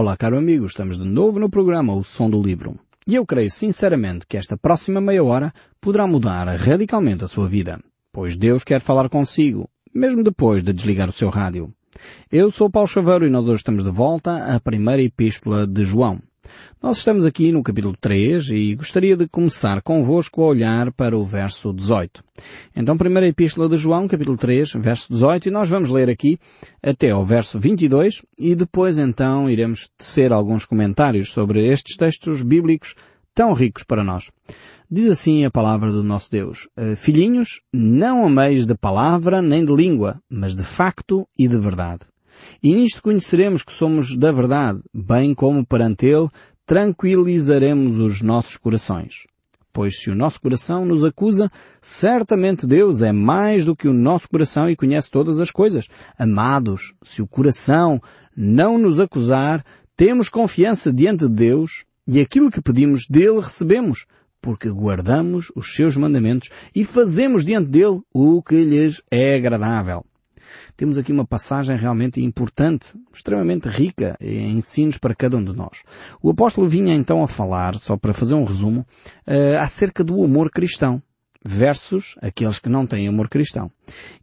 Olá, caro amigo, estamos de novo no programa O Som do Livro. E eu creio sinceramente que esta próxima meia hora poderá mudar radicalmente a sua vida, pois Deus quer falar consigo, mesmo depois de desligar o seu rádio. Eu sou Paulo Chaveiro e nós hoje estamos de volta à primeira epístola de João. Nós estamos aqui no capítulo 3 e gostaria de começar convosco a olhar para o verso 18. Então, primeira epístola de João, capítulo 3, verso 18, e nós vamos ler aqui até ao verso 22 e depois então iremos tecer alguns comentários sobre estes textos bíblicos tão ricos para nós. Diz assim a palavra do nosso Deus, eh, Filhinhos, não ameis de palavra nem de língua, mas de facto e de verdade. E nisto conheceremos que somos da verdade, bem como perante Ele tranquilizaremos os nossos corações. Pois se o nosso coração nos acusa, certamente Deus é mais do que o nosso coração e conhece todas as coisas. Amados, se o coração não nos acusar, temos confiança diante de Deus e aquilo que pedimos dele recebemos, porque guardamos os seus mandamentos e fazemos diante dele o que lhes é agradável temos aqui uma passagem realmente importante, extremamente rica em ensinos para cada um de nós. O apóstolo vinha então a falar, só para fazer um resumo, uh, acerca do amor cristão versus aqueles que não têm amor cristão.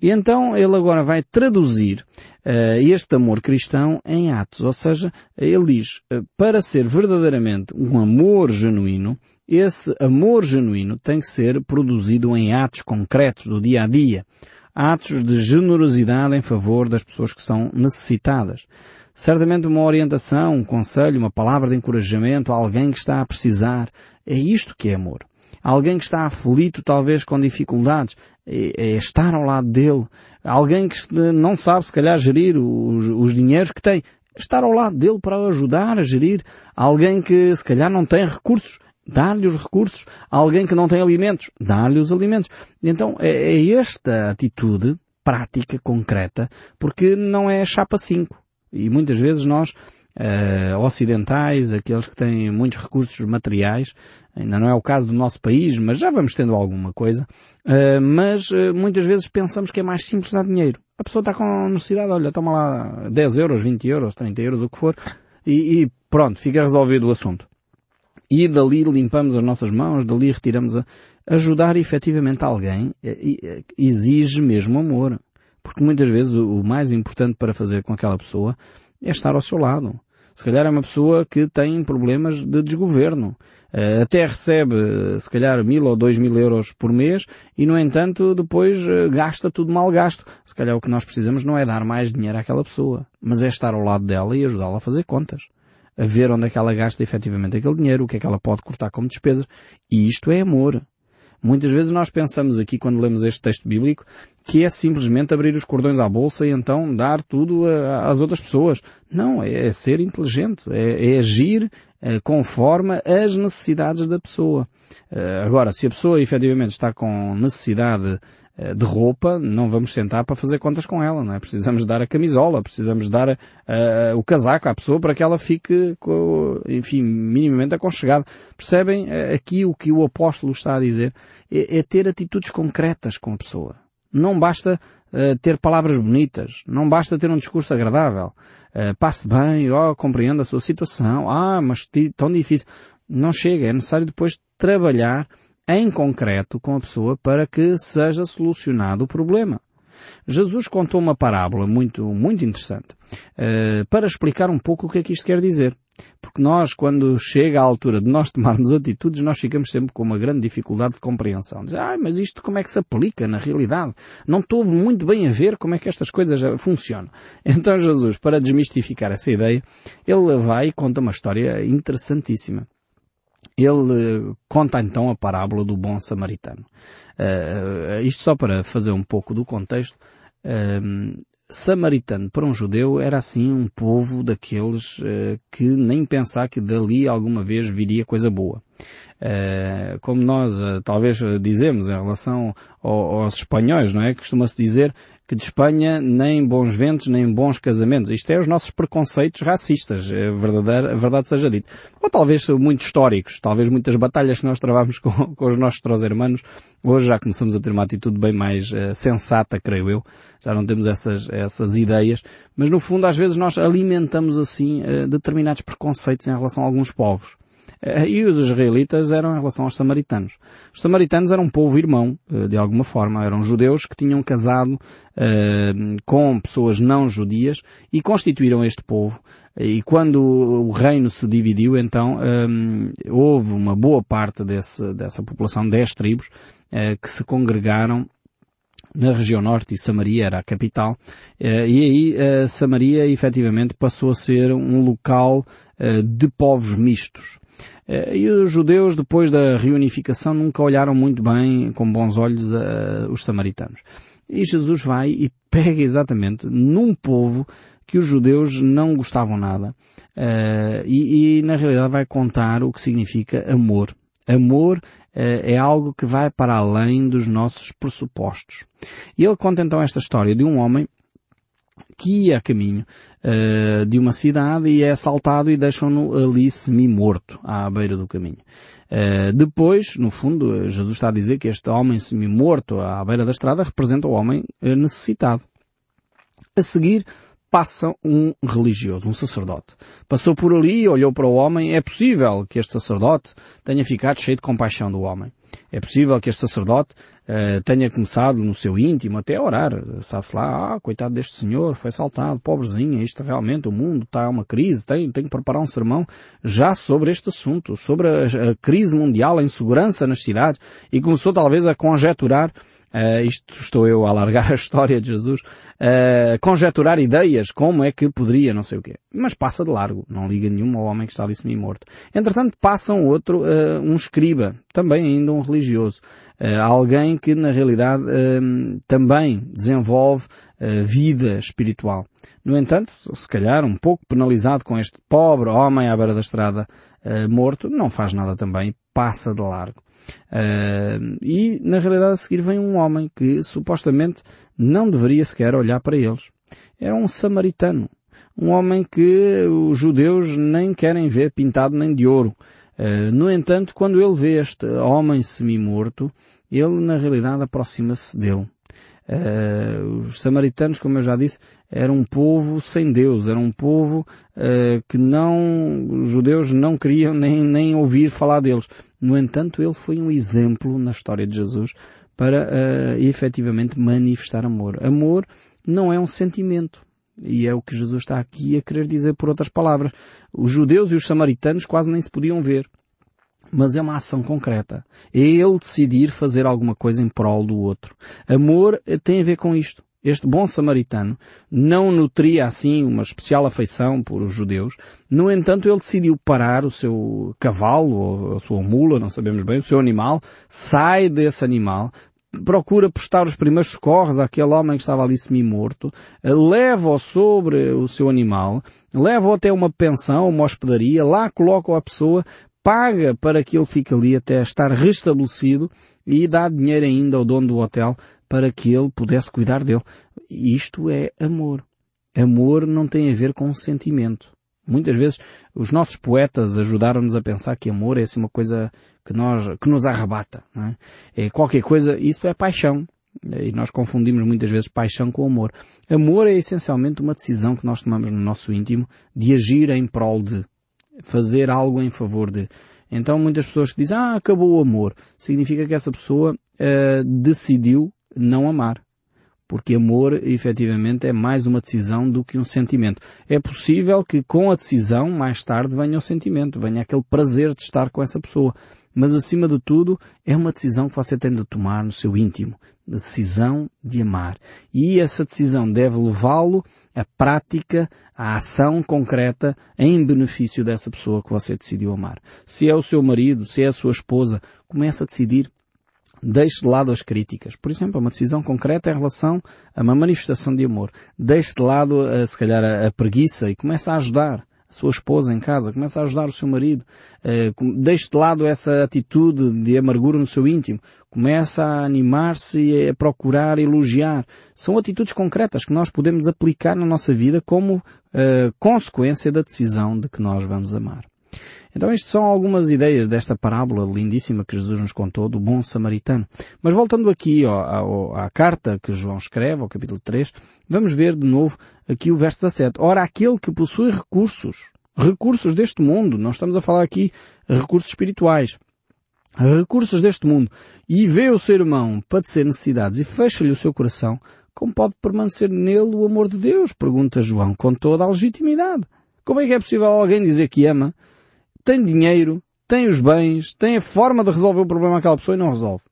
E então ele agora vai traduzir uh, este amor cristão em atos, ou seja, ele diz, uh, para ser verdadeiramente um amor genuíno, esse amor genuíno tem que ser produzido em atos concretos do dia a dia atos de generosidade em favor das pessoas que são necessitadas. Certamente uma orientação, um conselho, uma palavra de encorajamento a alguém que está a precisar. É isto que é amor. Alguém que está aflito talvez com dificuldades. É, é estar ao lado dele. Alguém que não sabe se calhar gerir os, os dinheiros que tem. Estar ao lado dele para ajudar a gerir. Alguém que se calhar não tem recursos dar-lhe os recursos. A alguém que não tem alimentos, dar-lhe os alimentos. Então é, é esta atitude prática, concreta, porque não é chapa 5. E muitas vezes nós, uh, ocidentais, aqueles que têm muitos recursos materiais, ainda não é o caso do nosso país, mas já vamos tendo alguma coisa, uh, mas uh, muitas vezes pensamos que é mais simples dar dinheiro. A pessoa está com necessidade, olha, toma lá 10 euros, 20 euros, 30 euros, o que for, e, e pronto, fica resolvido o assunto e dali limpamos as nossas mãos, dali retiramos a ajudar efetivamente alguém exige mesmo amor. Porque muitas vezes o mais importante para fazer com aquela pessoa é estar ao seu lado. Se calhar é uma pessoa que tem problemas de desgoverno. Eh, até recebe, se calhar, mil ou dois mil euros por mês e, no entanto, depois eh, gasta tudo mal gasto. Se calhar o que nós precisamos não é dar mais dinheiro àquela pessoa, mas é estar ao lado dela e ajudá-la a fazer contas a ver onde é que ela gasta efetivamente aquele dinheiro, o que é que ela pode cortar como despesas. E isto é amor. Muitas vezes nós pensamos aqui, quando lemos este texto bíblico, que é simplesmente abrir os cordões à bolsa e então dar tudo a, às outras pessoas. Não, é, é ser inteligente, é, é agir é, conforme as necessidades da pessoa. Eh, agora, se a pessoa efetivamente está com necessidade de roupa, não vamos sentar para fazer contas com ela, não é? Precisamos dar a camisola, precisamos dar uh, o casaco à pessoa para que ela fique, enfim, minimamente aconchegada. Percebem uh, aqui o que o apóstolo está a dizer? É, é ter atitudes concretas com a pessoa. Não basta uh, ter palavras bonitas, não basta ter um discurso agradável. passe bem, oh, a sua situação, ah, mas tão difícil. Não chega, é necessário depois trabalhar em concreto com a pessoa para que seja solucionado o problema. Jesus contou uma parábola muito, muito interessante uh, para explicar um pouco o que é que isto quer dizer. Porque nós, quando chega à altura de nós tomarmos atitudes, nós ficamos sempre com uma grande dificuldade de compreensão. Dizer, ah, mas isto como é que se aplica na realidade? Não estou muito bem a ver como é que estas coisas funcionam. Então Jesus, para desmistificar essa ideia, ele vai e conta uma história interessantíssima ele conta então a parábola do bom samaritano. Uh, isto só para fazer um pouco do contexto. Uh, samaritano para um judeu era assim um povo daqueles uh, que nem pensar que dali alguma vez viria coisa boa. Uh, como nós uh, talvez dizemos em relação ao, aos espanhóis, não é? Costuma-se dizer que de Espanha nem bons ventos, nem bons casamentos. Isto é os nossos preconceitos racistas, é verdade, seja dita. Ou talvez muito históricos, talvez muitas batalhas que nós travamos com, com os nossos trós-hermanos, hoje já começamos a ter uma atitude bem mais uh, sensata, creio eu. Já não temos essas, essas ideias. Mas no fundo, às vezes nós alimentamos assim determinados preconceitos em relação a alguns povos. Eh, e os israelitas eram em relação aos samaritanos. Os samaritanos eram um povo irmão, eh, de alguma forma. Eram judeus que tinham casado uh, com pessoas não judias e constituíram este povo. E quando o reino se dividiu, então houve uma boa parte desse, dessa população, dez tribos, que se congregaram na região norte e Samaria era a capital, e aí Samaria efetivamente passou a ser um local de povos mistos. Eh, e os judeus, depois da reunificação, nunca olharam muito bem, com bons olhos, a, os samaritanos. E Jesus vai e pega exatamente num povo que os judeus não gostavam nada. E, e, na realidade vai contar o que significa amor. Amor é algo que vai para além dos nossos pressupostos. E ele conta então esta história de um homem que ia a caminho uh, de uma cidade e é assaltado e deixam-no ali semi-morto à beira do caminho. Uh, depois, no fundo, Jesus está a dizer que este homem semi-morto à beira da estrada representa o homem uh, necessitado. A seguir, passa um religioso, um sacerdote. Passou por ali, olhou para o homem. É possível que este sacerdote tenha ficado cheio de compaixão do homem. É possível que este sacerdote uh, tenha começado no seu íntimo até a orar. Sabe-se lá, ah, coitado deste senhor, foi assaltado, pobrezinho, isto realmente, o mundo está uma crise, tem, tem que preparar um sermão já sobre este assunto, sobre a, a crise mundial, a insegurança nas cidades, e começou talvez a conjeturar Uh, isto estou eu a alargar a história de Jesus, uh, conjeturar ideias, como é que poderia, não sei o quê. Mas passa de largo, não liga nenhum ao homem que está ali semi-morto. Entretanto, passa um outro, uh, um escriba, também ainda um religioso, alguém que na realidade também desenvolve vida espiritual. No entanto, se calhar um pouco penalizado com este pobre homem à beira da estrada morto, não faz nada também, passa de largo. Uh, e na realidade a seguir vem um homem que supostamente não deveria sequer olhar para eles. Era um samaritano. Um homem que os judeus nem querem ver pintado nem de ouro. Uh, no entanto, quando ele vê este homem semi-morto, ele na realidade aproxima-se dele. Uh, os samaritanos, como eu já disse, eram um povo sem Deus, era um povo uh, que não, os judeus não queriam nem, nem ouvir falar deles. No entanto, ele foi um exemplo na história de Jesus para uh, efetivamente manifestar amor. Amor não é um sentimento. E é o que Jesus está aqui a querer dizer por outras palavras. Os judeus e os samaritanos quase nem se podiam ver mas é uma ação concreta. É ele decidir fazer alguma coisa em prol do outro. Amor tem a ver com isto. Este bom samaritano não nutria assim uma especial afeição por os judeus. No entanto, ele decidiu parar o seu cavalo ou a sua mula, não sabemos bem, o seu animal, sai desse animal, procura prestar os primeiros socorros àquele homem que estava ali semi-morto, leva-o sobre o seu animal, leva-o até uma pensão, uma hospedaria, lá coloca a pessoa paga para que ele fique ali até estar restabelecido e dá dinheiro ainda ao dono do hotel para que ele pudesse cuidar dele. Isto é amor. Amor não tem a ver com sentimento. Muitas vezes os nossos poetas ajudaram-nos a pensar que amor é assim uma coisa que nós, que nos arrebata. É? é qualquer coisa, isso é paixão. E nós confundimos muitas vezes paixão com amor. Amor é essencialmente uma decisão que nós tomamos no nosso íntimo de agir em prol de fazer algo em favor de. Então muitas pessoas que dizem, ah, acabou o amor, significa que essa pessoa uh, decidiu não amar. Porque amor, efetivamente, é mais uma decisão do que um sentimento. É possível que com a decisão, mais tarde, venha o sentimento, venha aquele prazer de estar com essa pessoa mas acima de tudo é uma decisão que você tem de tomar no seu íntimo, decisão de amar. E essa decisão deve levá-lo à prática, à ação concreta em benefício dessa pessoa que você decidiu amar. Se é o seu marido, se é a sua esposa, comece a decidir. Deixe de lado as críticas. Por exemplo, uma decisão concreta em relação a uma manifestação de amor. Deixe de lado, eh, se calhar, a preguiça e comece a ajudar a sua esposa em casa, comece a ajudar o seu marido, uh, deixe de lado essa atitude de amargura no seu íntimo, comece a animar-se e a procurar elogiar. São atitudes concretas que nós podemos aplicar na nossa vida como uh, consequência da decisão de que nós vamos amar. Então estas são algumas ideias desta parábola lindíssima que Jesus nos contou do bom samaritano. Mas voltando aqui ó, à, à carta que João escreve, ao capítulo 3, vamos ver de novo aqui o verso 17. Ora, aquele que possui recursos, recursos deste mundo, não estamos a falar aqui recursos espirituais, recursos deste mundo, e vê o seu irmão padecer necessidades e fecha-lhe o seu coração, como pode permanecer nele o amor de Deus? Pergunta João com toda a legitimidade. Como é que é possível alguém dizer que ama tem dinheiro, tem os bens, tem a forma de resolver o problema daquela pessoa e não resolve.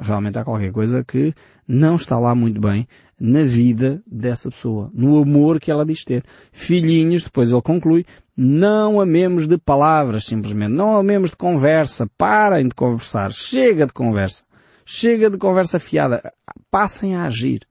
Realmente há qualquer coisa que não está lá muito bem na vida dessa pessoa, no amor que ela diz ter. Filhinhos, depois ele conclui, não amemos de palavras simplesmente, não amemos de conversa, parem de conversar, chega de conversa, chega de conversa fiada, passem a agir.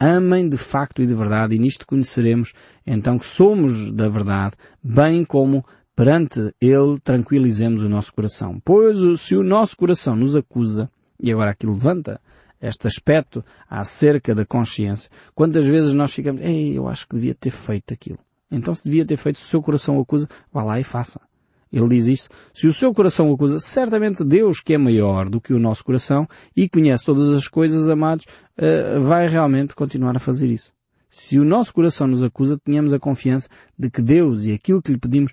Amem de facto e de verdade e nisto conheceremos então que somos da verdade, bem como perante Ele tranquilizemos o nosso coração. Pois se o nosso coração nos acusa, e agora aqui levanta este aspecto acerca da consciência, quantas vezes nós ficamos, ei, eu acho que devia ter feito aquilo. Então se devia ter feito, se o seu coração o acusa, vá lá e faça. Ele diz isso. Se o seu coração o acusa, certamente Deus, que é maior do que o nosso coração e conhece todas as coisas, amados, eh, vai realmente continuar a fazer isso. Se o nosso coração nos acusa, tenhamos a confiança de que Deus e aquilo que lhe pedimos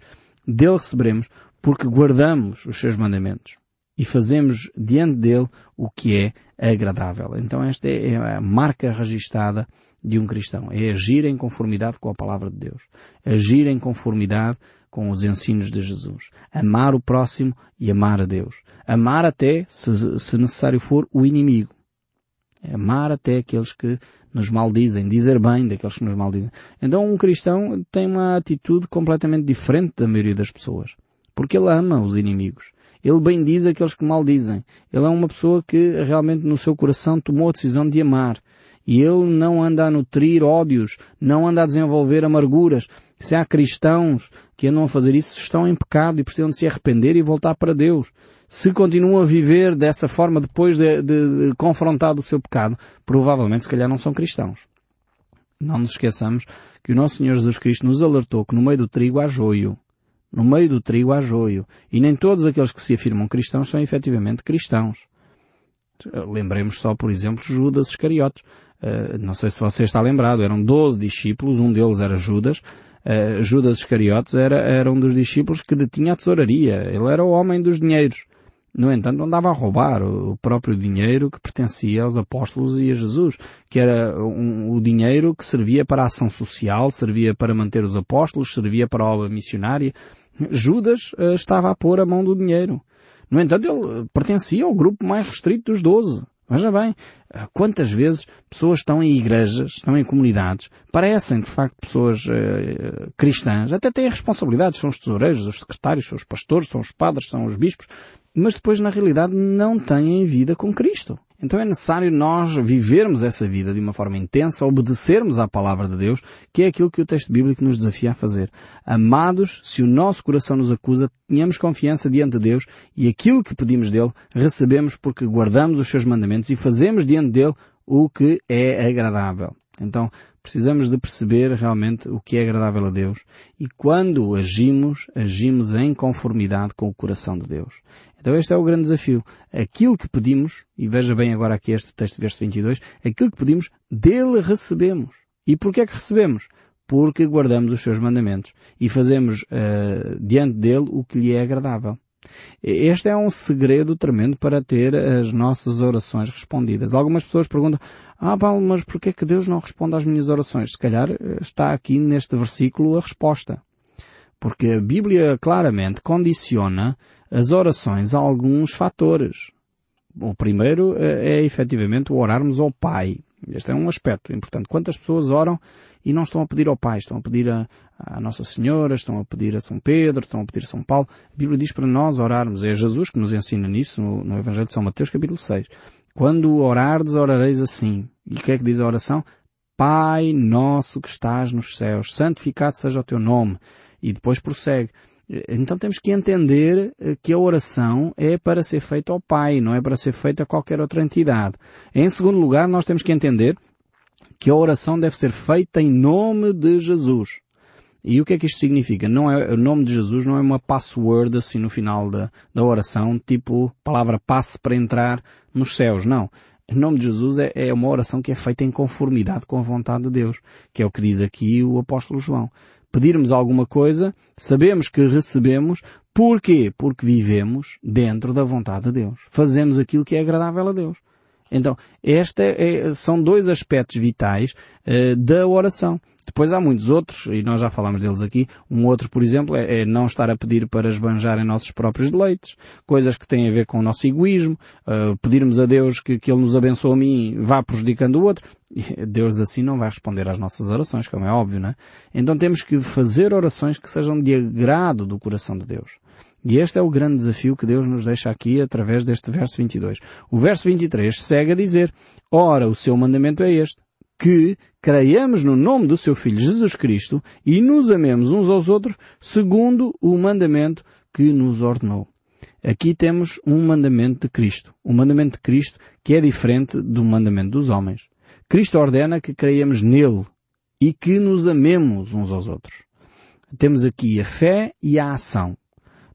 dele receberemos porque guardamos os seus mandamentos e fazemos diante dele o que é agradável. Então esta é a marca registada de um cristão. É agir em conformidade com a palavra de Deus. Agir em conformidade com os ensinos de Jesus. Amar o próximo e amar a Deus. Amar até, se, se necessário for, o inimigo. Amar até aqueles que nos maldizem, dizer bem daqueles que nos maldizem. Então um cristão tem uma atitude completamente diferente da maioria das pessoas. Porque ele ama os inimigos. Ele bendiz aqueles que maldizem. Ele é uma pessoa que realmente no seu coração tomou a decisão de amar. E ele não anda a nutrir ódios, não anda a desenvolver amarguras. Se há cristãos que andam a fazer isso, estão em pecado e precisam de se arrepender e voltar para Deus. Se continuam a viver dessa forma depois de, de, de confrontado o seu pecado, provavelmente se calhar não são cristãos. Não nos esqueçamos que o nosso Senhor Jesus Cristo nos alertou que no meio do trigo há joio. No meio do trigo há joio. E nem todos aqueles que se afirmam cristãos são efetivamente cristãos. Lembremos só, por exemplo, Judas Iscariotes. Uh, não sei se você está lembrado, eram doze discípulos, um deles era Judas. Uh, Judas Iscariotes era, era um dos discípulos que detinha a tesouraria. Ele era o homem dos dinheiros. No entanto, andava a roubar o próprio dinheiro que pertencia aos apóstolos e a Jesus, que era um, o dinheiro que servia para a ação social, servia para manter os apóstolos, servia para a obra missionária. Judas uh, estava a pôr a mão do dinheiro. No entanto, ele pertencia ao grupo mais restrito dos doze. Veja bem, eh, quantas vezes pessoas estão em igrejas, estão em comunidades, parecem de facto pessoas uh, cristãs, até têm responsabilidades, são os tesoureiros, os secretários, são os pastores, são os padres, são os bispos, mas depois na realidade não têm vida com Cristo. Então é necessário nós vivermos essa vida de uma forma intensa, obedecermos à palavra de Deus, que é aquilo que o texto bíblico nos desafia a fazer. Amados, se o nosso coração nos acusa, tenhamos confiança diante de Deus e aquilo que pedimos dele recebemos porque guardamos os seus mandamentos e fazemos diante dele o que é agradável. Então, precisamos de perceber realmente o que é agradável a Deus e quando agimos, agimos em conformidade com o coração de Deus. Então este é o grande desafio. Aquilo que pedimos, e veja bem agora aqui este texto, verso 22, aquilo que pedimos, dele recebemos. E porquê é que recebemos? Porque guardamos os seus mandamentos e fazemos uh, diante dele o que lhe é agradável. Este é um segredo tremendo para ter as nossas orações respondidas. Algumas pessoas perguntam, ah Paulo, mas porquê é que Deus não responde às minhas orações? Se calhar eh, está aqui neste versículo a resposta. Porque a Bíblia claramente condiciona as orações a alguns fatores. O primeiro é, é efetivamente o orarmos ao Pai. Este é um aspecto importante. Quantas pessoas oram e não estão a pedir ao Pai, estão a pedir a, a, Nossa Senhora, estão a pedir a São Pedro, estão a pedir a São Paulo. A Bíblia diz para nós orarmos. É Jesus que nos ensina nisso no, no Evangelho de São Mateus, capítulo 6. Quando orardes, orareis assim. E o que é que diz a oração? Pai nosso que estás nos céus, santificado seja o teu nome. E depois prossegue. Então temos que entender que a oração é para ser feita ao Pai, não é para ser feita a qualquer outra entidade. Em segundo lugar, nós temos que entender que a oração deve ser feita em nome de Jesus. E o que é que isto significa? Não é, o nome de Jesus não é uma password assim no final da, da oração, tipo palavra passe para entrar nos céus, não. O nome de Jesus é, é uma oração que é feita em conformidade com a vontade de Deus, que é o que diz aqui o apóstolo João. Pedirmos alguma coisa, sabemos que recebemos, porquê? Porque vivemos dentro da vontade de Deus. Fazemos aquilo que é agradável a Deus. Então, este é, são dois aspectos vitais uh, da oração. Depois há muitos outros, e nós já falámos deles aqui. Um outro, por exemplo, é, é, não estar a pedir para esbanjar em nossos próprios deleites, coisas que têm a ver com o nosso egoísmo, uh, pedirmos a Deus que, que Ele nos abençoe a mim vá prejudicando o outro. E Deus assim não vai responder às nossas orações, como é óbvio, não é? Então temos que fazer orações que sejam de agrado do coração de Deus. E este é o grande desafio que Deus nos deixa aqui através deste verso 22. O verso 23 segue a dizer, Ora, o seu mandamento é este, que creiamos no nome do seu Filho Jesus Cristo e nos amemos uns aos outros segundo o mandamento que nos ordenou. Aqui temos um mandamento de Cristo. Um mandamento de Cristo que é diferente do mandamento dos homens. Cristo ordena que creiamos nele e que nos amemos uns aos outros. Temos aqui a fé e a ação.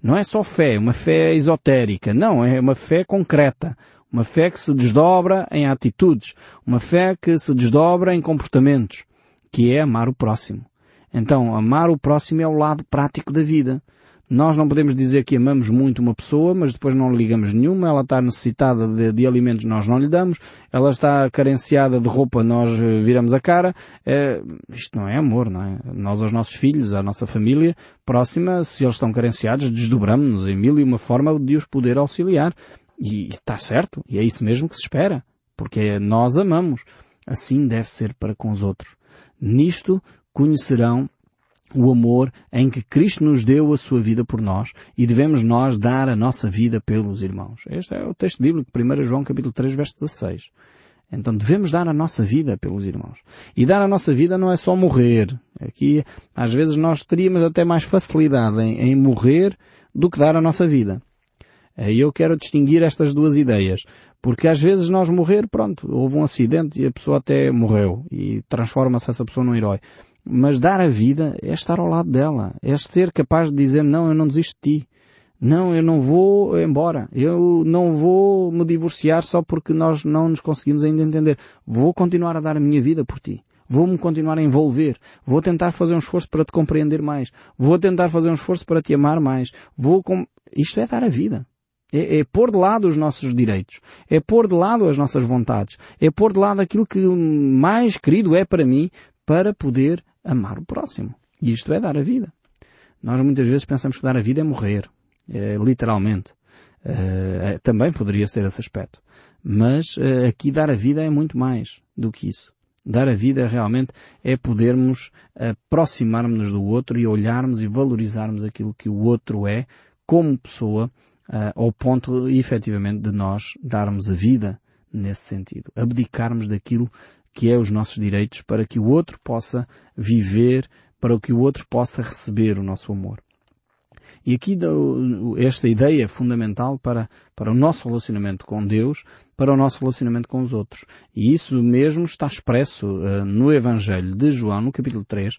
Não é só fé, uma fé esotérica. Não, é uma fé concreta. Uma fé que se desdobra em atitudes. Uma fé que se desdobra em comportamentos. Que é amar o próximo. Então, amar o próximo é o lado prático da vida. Nós não podemos dizer que amamos muito uma pessoa, mas depois não ligamos nenhuma, ela está necessitada de, de alimentos, nós não lhe damos, ela está carenciada de roupa, nós eh, viramos a cara. É, isto não é amor, não é? Nós aos nossos filhos, à nossa família próxima, se eles estão carenciados, desdobramos-nos em mil e uma forma de os poder auxiliar. E está certo, e é isso mesmo que se espera, porque nós amamos. Assim deve ser para com os outros. Nisto conhecerão o amor em que Cristo nos deu a sua vida por nós e devemos nós dar a nossa vida pelos irmãos. Este é o texto bíblico, 1 João capítulo 3, verso 16. Então devemos dar a nossa vida pelos irmãos. E dar a nossa vida não é só morrer. Aqui, às vezes, nós teríamos até mais facilidade em, em morrer do que dar a nossa vida. E eu quero distinguir estas duas ideias. Porque às vezes nós morrer, pronto, houve um acidente e a pessoa até morreu e transforma-se essa pessoa num herói. Mas dar a vida é estar ao lado dela. É ser capaz de dizer, não, eu não desisto de ti. Não, eu não vou embora. Eu não vou me divorciar só porque nós não nos conseguimos ainda entender. Vou continuar a dar a minha vida por ti. Vou-me continuar a envolver. Vou tentar fazer um esforço para te compreender mais. Vou tentar fazer um esforço para te amar mais. Vou com... Isto é dar a vida. É, é, pôr de lado os nossos direitos. É pôr de lado as nossas vontades. É pôr de lado aquilo que mais querido é para mim para poder amar o próximo. E isto é dar a vida. Nós muitas vezes pensamos que dar a vida é morrer. É, literalmente. É, também poderia ser esse aspecto. Mas é, aqui dar a vida é muito mais do que isso. Dar a vida realmente é podermos aproximarmos-nos do outro e olharmos e valorizarmos aquilo que o outro é como pessoa ao ponto efetivamente de nós darmos a vida nesse sentido. Abdicarmos daquilo que é os nossos direitos, para que o outro possa viver, para que o outro possa receber o nosso amor. E aqui esta ideia é fundamental para, para o nosso relacionamento com Deus, para o nosso relacionamento com os outros. E isso mesmo está expresso uh, no Evangelho de João, no capítulo 3,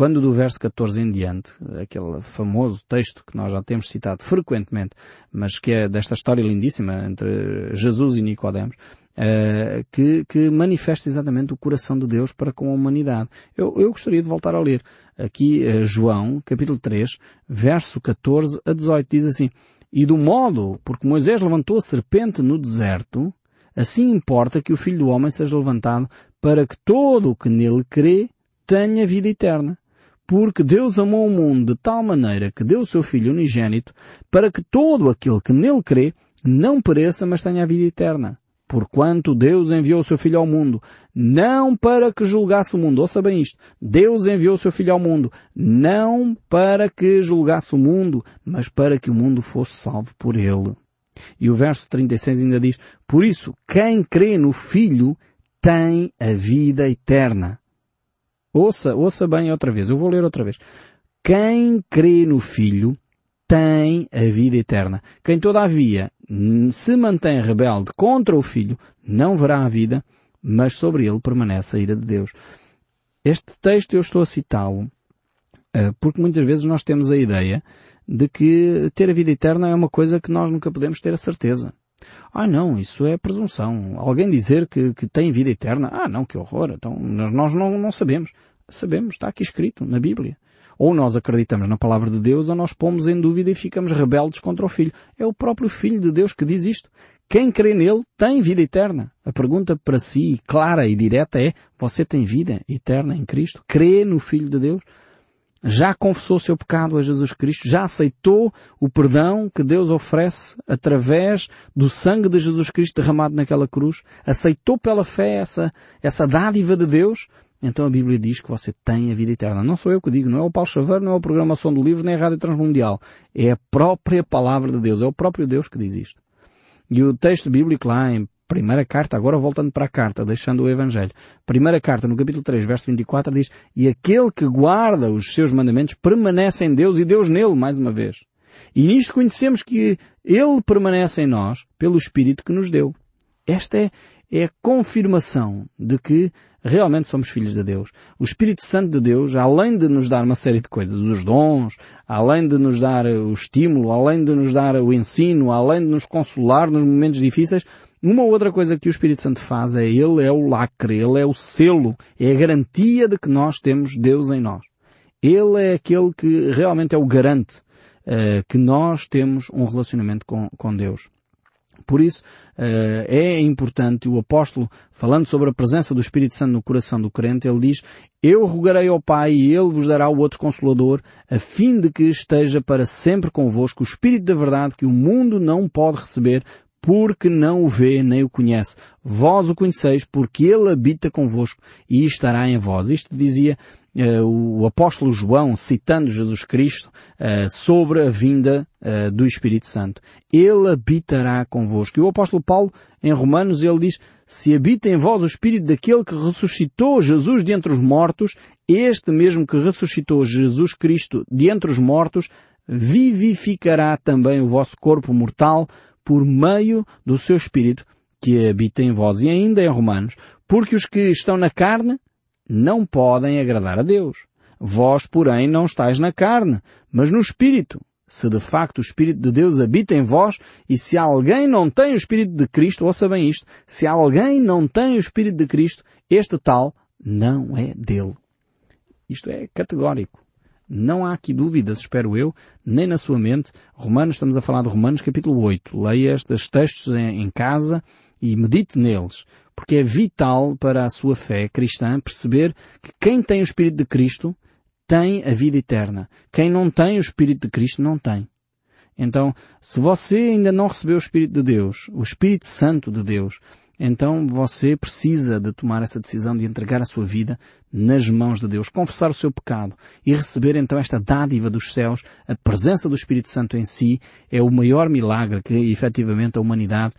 quando do verso 14 em diante, aquele famoso texto que nós já temos citado frequentemente, mas que é desta história lindíssima entre Jesus e Nicodemos, uh, que, que, manifesta exatamente o coração de Deus para com a humanidade. Eu, eu gostaria de voltar a ler aqui uh, João, capítulo 3, verso 14 a 18, diz assim, E do modo, porque Moisés levantou a serpente no deserto, assim importa que o Filho do Homem seja levantado para que todo o que nele crê tenha vida eterna. Porque Deus amou o mundo de tal maneira que deu o seu Filho unigênito para que todo aquele que nele crê não pereça, mas tenha a vida eterna. Porquanto Deus enviou o seu Filho ao mundo, não para que julgasse o mundo. Ouça bem isto. Deus enviou o seu Filho ao mundo, não para que julgasse o mundo, mas para que o mundo fosse salvo por ele. E o verso 36 ainda diz, Por isso, quem crê no Filho tem a vida eterna. Ouça, ouça bem outra vez. Eu vou ler outra vez. Quem crê no Filho tem a vida eterna. Quem todavia se mantém rebelde contra o Filho não verá a vida, mas sobre ele permanece a ira de Deus. Este texto eu estou a citá-lo eh, porque muitas vezes nós temos a ideia de que ter a vida eterna é uma coisa que nós nunca podemos ter a certeza. Ah não, isso é presunção. Alguém dizer que, que tem vida eterna, ah não, que horror. Então nós não, não sabemos. Sabemos, está aqui escrito na Bíblia. Ou nós acreditamos na palavra de Deus ou nós pomos em dúvida e ficamos rebeldes contra o Filho. É o próprio Filho de Deus que diz isto. Quem crê nele tem vida eterna. A pergunta para si, clara e direta é, você tem vida eterna em Cristo? Crê no Filho de Deus? Já confessou seu pecado a Jesus Cristo, já aceitou o perdão que Deus oferece através do sangue de Jesus Cristo derramado naquela cruz, aceitou pela fé essa, essa dádiva de Deus, então a Bíblia diz que você tem a vida eterna. Não sou eu que digo, não é o Paulo Chaveiro, não é a programação do livro, nem a Rádio Transmundial. É a própria palavra de Deus, é o próprio Deus que diz isto. E o texto bíblico lá em Primeira carta, agora voltando para a carta, deixando o Evangelho. Primeira carta, no capítulo 3, verso 24, diz, E aquele que guarda os seus mandamentos permanece em Deus e Deus nele, mais uma vez. E nisto conhecemos que Ele permanece em nós pelo Espírito que nos deu. Esta é, é a confirmação de que realmente somos filhos de Deus. O Espírito Santo de Deus, além de nos dar uma série de coisas, os dons, além de nos dar o estímulo, além de nos dar o ensino, além de nos consolar nos momentos difíceis, uma outra coisa que o Espírito Santo faz é ele é o lacre, ele é o selo, é a garantia de que nós temos Deus em nós. Ele é aquele que realmente é o garante uh, que nós temos um relacionamento com, com Deus. Por isso, uh, é importante o apóstolo, falando sobre a presença do Espírito Santo no coração do crente, ele diz, Eu rogarei ao Pai e Ele vos dará o outro Consolador, a fim de que esteja para sempre convosco o Espírito da verdade que o mundo não pode receber, porque não o vê nem o conhece. Vós o conheceis porque ele habita convosco e estará em vós. Isto dizia uh, o apóstolo João, citando Jesus Cristo, uh, sobre a vinda uh, do Espírito Santo. Ele habitará convosco. E o apóstolo Paulo, em Romanos, ele diz, se habita em vós o Espírito daquele que ressuscitou Jesus de entre os mortos, este mesmo que ressuscitou Jesus Cristo de entre os mortos, vivificará também o vosso corpo mortal por meio do seu Espírito que habita em vós. E ainda em Romanos, porque os que estão na carne não podem agradar a Deus. Vós, porém, não estáis na carne, mas no Espírito. Se de facto o Espírito de Deus habita em vós, e se alguém não tem o Espírito de Cristo, ouça bem isto, se alguém não tem o Espírito de Cristo, este tal não é dele. Isto é categórico. Não há aqui dúvidas, espero eu, nem na sua mente. Romanos, estamos a falar de Romanos capítulo 8. Leia estes textos em, casa e medite neles, porque é vital para a sua fé cristã perceber que quem tem o Espírito de Cristo tem a vida eterna. Quem não tem o Espírito de Cristo não tem. Então, se você ainda não recebeu o Espírito de Deus, o Espírito Santo de Deus, então você precisa de tomar essa decisão de entregar a sua vida nas mãos de Deus, confessar o seu pecado e receber então esta dádiva dos céus, a presença do Espírito Santo em si, é o maior milagre que efetivamente a humanidade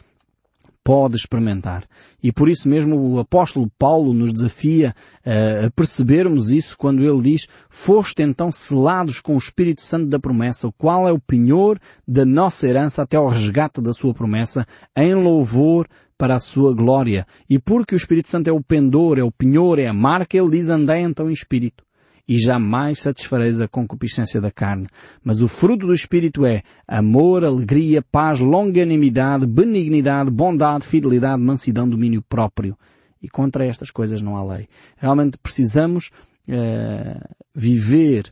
pode experimentar. E por isso mesmo o apóstolo Paulo nos desafia uh, a percebermos isso quando ele diz foste então selados com o Espírito Santo da promessa, o qual é o penhor da nossa herança até ao resgate da sua promessa, em louvor para a sua glória. E porque o Espírito Santo é o pendor, é o penhor, é a marca, ele diz andai então em Espírito. E jamais satisfareis a concupiscência da carne. Mas o fruto do Espírito é amor, alegria, paz, longanimidade, benignidade, bondade, fidelidade, mansidão, domínio próprio. E contra estas coisas não há lei. Realmente precisamos uh, viver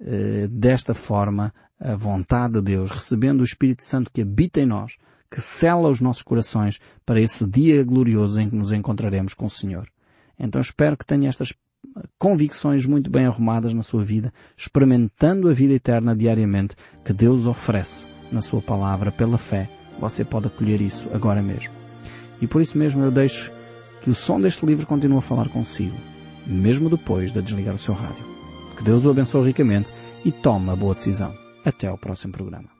uh, desta forma a vontade de Deus, recebendo o Espírito Santo que habita em nós, que sela os nossos corações para esse dia glorioso em que nos encontraremos com o Senhor. Então espero que tenha estas convicções muito bem arrumadas na sua vida, experimentando a vida eterna diariamente que Deus oferece na sua palavra pela fé. Você pode acolher isso agora mesmo. E por isso mesmo eu deixo que o som deste livro continue a falar consigo, mesmo depois de desligar o seu rádio. Que Deus o abençoe ricamente e tome a boa decisão. Até ao próximo programa.